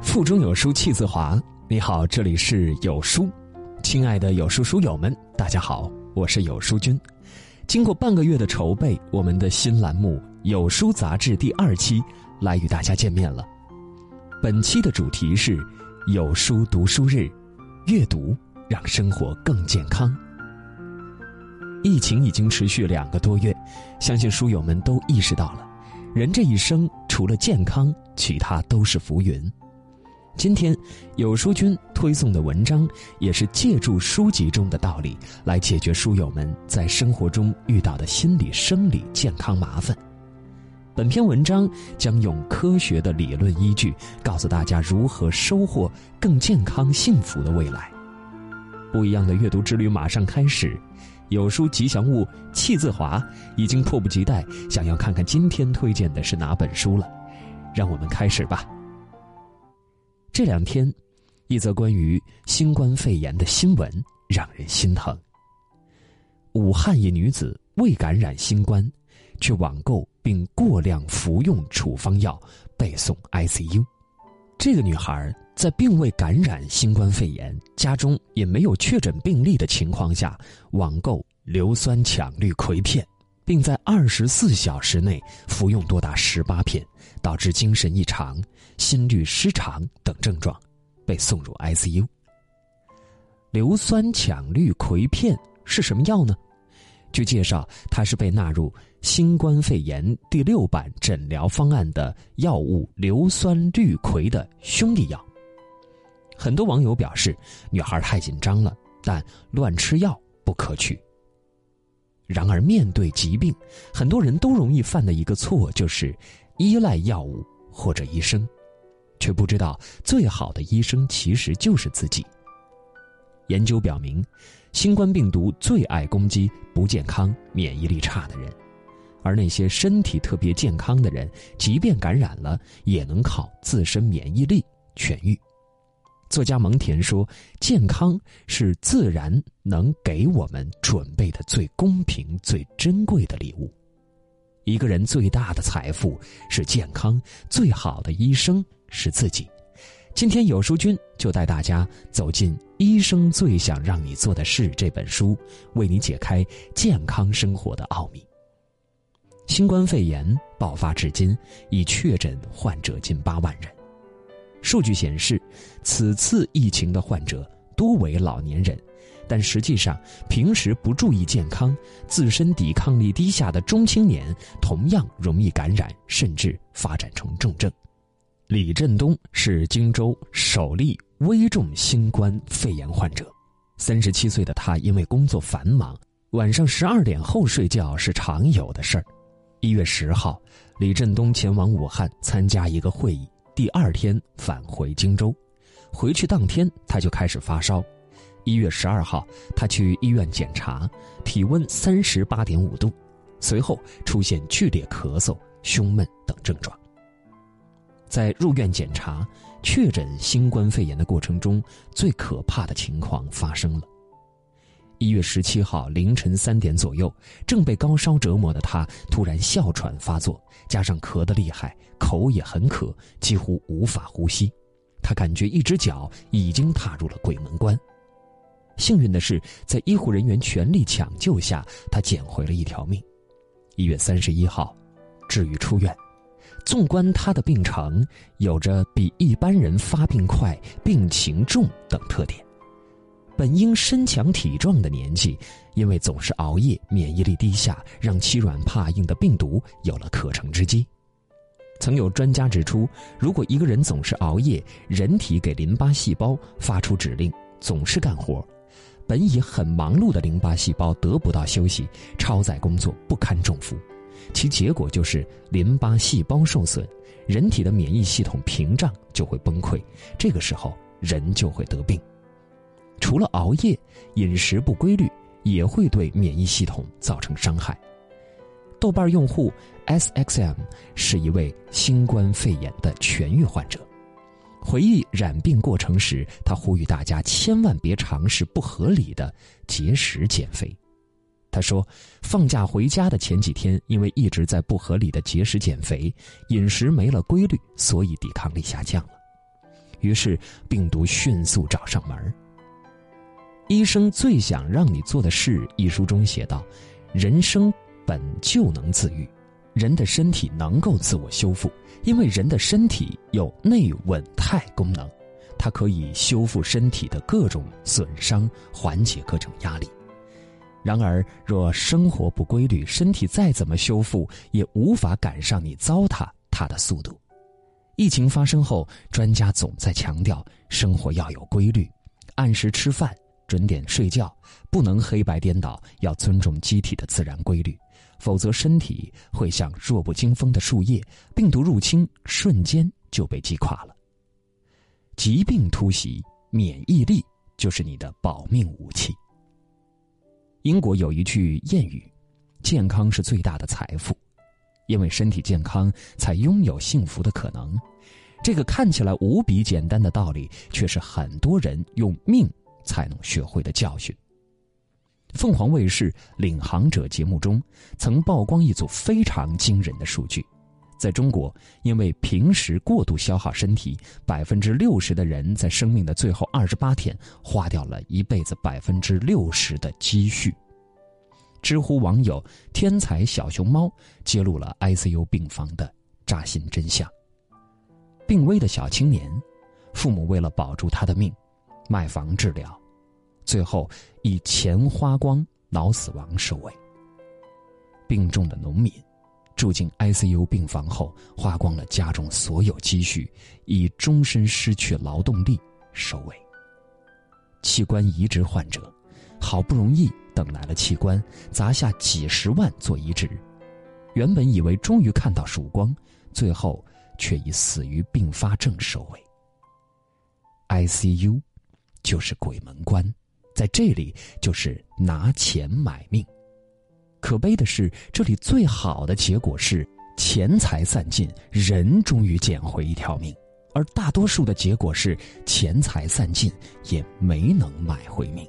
腹中有书气自华。你好，这里是有书，亲爱的有书书友们，大家好，我是有书君。经过半个月的筹备，我们的新栏目《有书杂志》第二期来与大家见面了。本期的主题是“有书读书日”，阅读让生活更健康。疫情已经持续两个多月，相信书友们都意识到了，人这一生除了健康，其他都是浮云。今天，有书君推送的文章也是借助书籍中的道理来解决书友们在生活中遇到的心理、生理健康麻烦。本篇文章将用科学的理论依据，告诉大家如何收获更健康、幸福的未来。不一样的阅读之旅马上开始，有书吉祥物气自华已经迫不及待想要看看今天推荐的是哪本书了。让我们开始吧。这两天，一则关于新冠肺炎的新闻让人心疼。武汉一女子未感染新冠，却网购并过量服用处方药，被送 ICU。这个女孩在并未感染新冠肺炎、家中也没有确诊病例的情况下，网购硫酸羟氯喹片，并在二十四小时内服用多达十八片，导致精神异常。心律失常等症状，被送入 ICU。硫酸羟氯喹片是什么药呢？据介绍，它是被纳入新冠肺炎第六版诊疗方案的药物硫酸氯喹的兄弟药。很多网友表示，女孩太紧张了，但乱吃药不可取。然而，面对疾病，很多人都容易犯的一个错就是依赖药物或者医生。却不知道，最好的医生其实就是自己。研究表明，新冠病毒最爱攻击不健康、免疫力差的人，而那些身体特别健康的人，即便感染了，也能靠自身免疫力痊愈。作家蒙恬说：“健康是自然能给我们准备的最公平、最珍贵的礼物。一个人最大的财富是健康，最好的医生。”是自己。今天有书君就带大家走进《医生最想让你做的事》这本书，为你解开健康生活的奥秘。新冠肺炎爆发至今，已确诊患者近八万人。数据显示，此次疫情的患者多为老年人，但实际上，平时不注意健康、自身抵抗力低下的中青年，同样容易感染，甚至发展成重症。李振东是荆州首例危重新冠肺炎患者。三十七岁的他因为工作繁忙，晚上十二点后睡觉是常有的事儿。一月十号，李振东前往武汉参加一个会议，第二天返回荆州。回去当天他就开始发烧。一月十二号，他去医院检查，体温三十八点五度，随后出现剧烈咳嗽、胸闷等症状。在入院检查、确诊新冠肺炎的过程中，最可怕的情况发生了。一月十七号凌晨三点左右，正被高烧折磨的他突然哮喘发作，加上咳得厉害，口也很渴，几乎无法呼吸。他感觉一只脚已经踏入了鬼门关。幸运的是，在医护人员全力抢救下，他捡回了一条命。一月三十一号，治愈出院。纵观他的病程，有着比一般人发病快、病情重等特点。本应身强体壮的年纪，因为总是熬夜，免疫力低下，让欺软怕硬的病毒有了可乘之机。曾有专家指出，如果一个人总是熬夜，人体给淋巴细胞发出指令，总是干活，本已很忙碌的淋巴细胞得不到休息，超载工作，不堪重负。其结果就是淋巴细胞受损，人体的免疫系统屏障就会崩溃，这个时候人就会得病。除了熬夜，饮食不规律也会对免疫系统造成伤害。豆瓣用户 S X M 是一位新冠肺炎的痊愈患者，回忆染病过程时，他呼吁大家千万别尝试不合理的节食减肥。他说，放假回家的前几天，因为一直在不合理的节食减肥，饮食没了规律，所以抵抗力下降了。于是病毒迅速找上门。医生最想让你做的事，一书中写道：“人生本就能自愈，人的身体能够自我修复，因为人的身体有内稳态功能，它可以修复身体的各种损伤，缓解各种压力。”然而，若生活不规律，身体再怎么修复，也无法赶上你糟蹋它的速度。疫情发生后，专家总在强调生活要有规律，按时吃饭，准点睡觉，不能黑白颠倒，要尊重机体的自然规律，否则身体会像弱不禁风的树叶，病毒入侵瞬间就被击垮了。疾病突袭，免疫力就是你的保命武器。英国有一句谚语：“健康是最大的财富，因为身体健康才拥有幸福的可能。”这个看起来无比简单的道理，却是很多人用命才能学会的教训。凤凰卫视《领航者》节目中曾曝光一组非常惊人的数据：在中国，因为平时过度消耗身体，百分之六十的人在生命的最后二十八天花掉了一辈子百分之六十的积蓄。知乎网友“天才小熊猫”揭露了 ICU 病房的扎心真相。病危的小青年，父母为了保住他的命，卖房治疗，最后以钱花光，脑死亡收尾。病重的农民，住进 ICU 病房后，花光了家中所有积蓄，以终身失去劳动力收尾。器官移植患者，好不容易。等来了器官，砸下几十万做移植，原本以为终于看到曙光，最后却以死于并发症收尾。ICU 就是鬼门关，在这里就是拿钱买命。可悲的是，这里最好的结果是钱财散尽，人终于捡回一条命；而大多数的结果是钱财散尽，也没能买回命。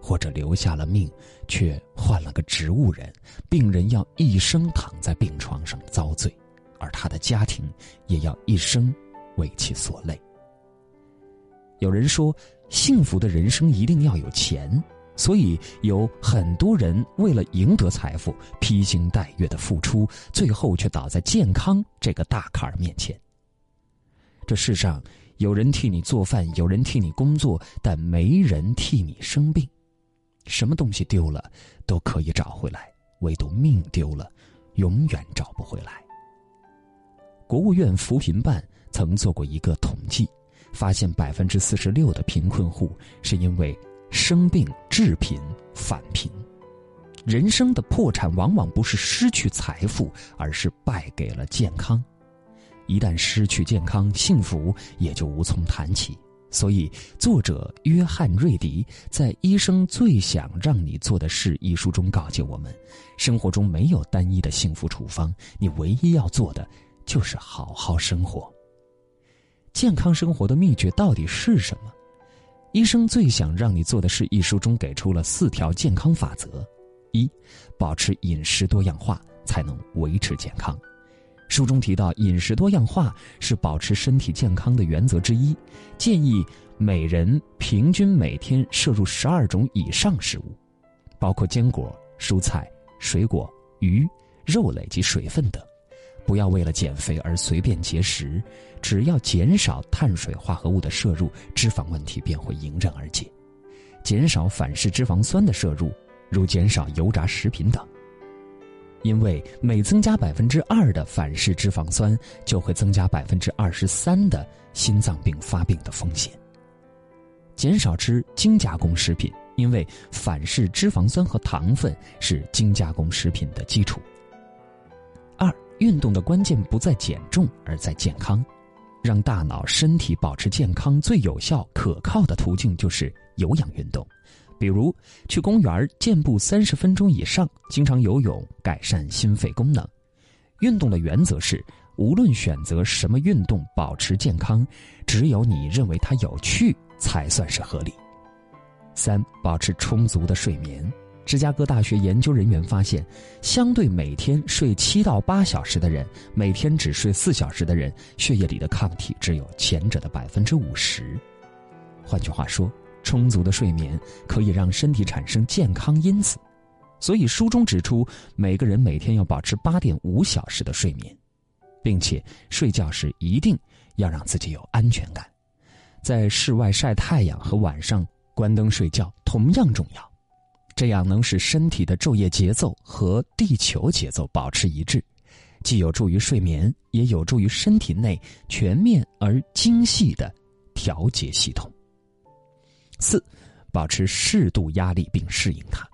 或者留下了命，却换了个植物人，病人要一生躺在病床上遭罪，而他的家庭也要一生为其所累。有人说，幸福的人生一定要有钱，所以有很多人为了赢得财富，披星戴月的付出，最后却倒在健康这个大坎儿面前。这世上有人替你做饭，有人替你工作，但没人替你生病。什么东西丢了都可以找回来，唯独命丢了，永远找不回来。国务院扶贫办曾做过一个统计，发现百分之四十六的贫困户是因为生病致贫返贫。人生的破产往往不是失去财富，而是败给了健康。一旦失去健康，幸福也就无从谈起。所以，作者约翰·瑞迪在《医生最想让你做的事》一书中告诫我们：生活中没有单一的幸福处方，你唯一要做的就是好好生活。健康生活的秘诀到底是什么？《医生最想让你做的事》一书中给出了四条健康法则：一、保持饮食多样化，才能维持健康。书中提到，饮食多样化是保持身体健康的原则之一，建议每人平均每天摄入十二种以上食物，包括坚果、蔬菜、水果、鱼、肉类及水分等。不要为了减肥而随便节食，只要减少碳水化合物的摄入，脂肪问题便会迎刃而解。减少反式脂肪酸的摄入，如减少油炸食品等。因为每增加百分之二的反式脂肪酸，就会增加百分之二十三的心脏病发病的风险。减少吃精加工食品，因为反式脂肪酸和糖分是精加工食品的基础。运动的关键不在减重，而在健康。让大脑、身体保持健康，最有效、可靠的途径就是有氧运动。比如去公园健步三十分钟以上，经常游泳改善心肺功能。运动的原则是，无论选择什么运动，保持健康，只有你认为它有趣才算是合理。三、保持充足的睡眠。芝加哥大学研究人员发现，相对每天睡七到八小时的人，每天只睡四小时的人，血液里的抗体只有前者的百分之五十。换句话说，充足的睡眠可以让身体产生健康因子。所以书中指出，每个人每天要保持八点五小时的睡眠，并且睡觉时一定要让自己有安全感。在室外晒太阳和晚上关灯睡觉同样重要。这样能使身体的昼夜节奏和地球节奏保持一致，既有助于睡眠，也有助于身体内全面而精细的调节系统。四，保持适度压力并适应它。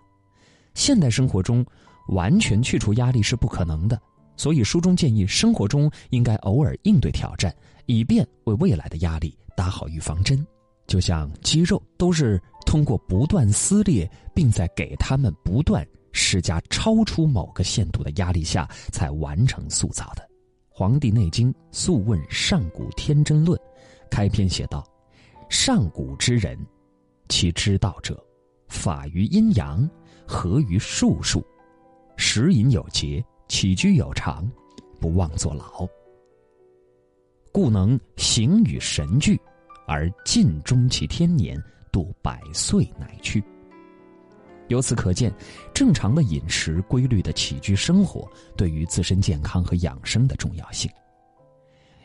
现代生活中，完全去除压力是不可能的，所以书中建议生活中应该偶尔应对挑战，以便为未来的压力打好预防针。就像肌肉都是。通过不断撕裂，并在给他们不断施加超出某个限度的压力下，才完成塑造的。《黄帝内经·素问·上古天真论》开篇写道：“上古之人，其知道者，法于阴阳，合于术数，食饮有节，起居有常，不忘作劳，故能形与神俱，而尽终其天年。”度百岁乃去。由此可见，正常的饮食、规律的起居生活对于自身健康和养生的重要性。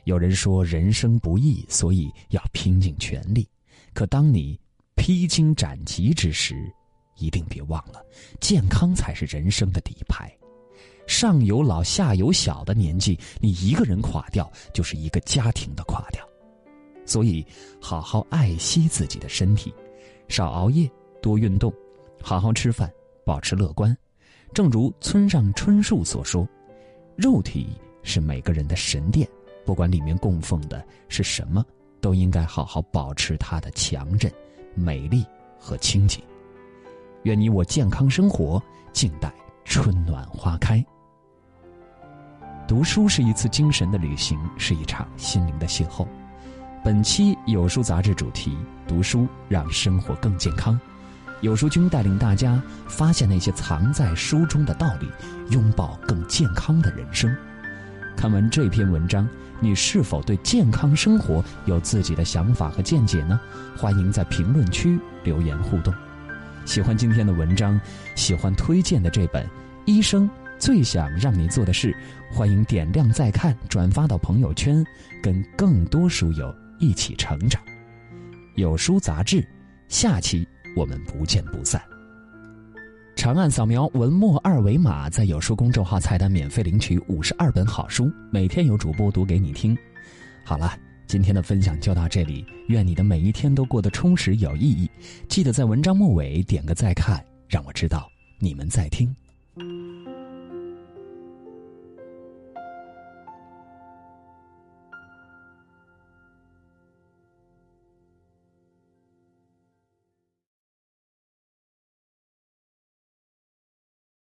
有人说人生不易，所以要拼尽全力。可当你披荆斩棘之时，一定别忘了，健康才是人生的底牌。上有老下有小的年纪，你一个人垮掉，就是一个家庭的垮掉。所以，好好爱惜自己的身体，少熬夜，多运动，好好吃饭，保持乐观。正如村上春树所说：“肉体是每个人的神殿，不管里面供奉的是什么，都应该好好保持它的强韧、美丽和清洁。”愿你我健康生活，静待春暖花开。读书是一次精神的旅行，是一场心灵的邂逅。本期有书杂志主题：读书让生活更健康。有书君带领大家发现那些藏在书中的道理，拥抱更健康的人生。看完这篇文章，你是否对健康生活有自己的想法和见解呢？欢迎在评论区留言互动。喜欢今天的文章，喜欢推荐的这本《医生最想让你做的事》，欢迎点亮再看，转发到朋友圈，跟更多书友。一起成长，有书杂志，下期我们不见不散。长按扫描文末二维码，在有书公众号菜单免费领取五十二本好书，每天有主播读给你听。好了，今天的分享就到这里，愿你的每一天都过得充实有意义。记得在文章末尾点个再看，让我知道你们在听。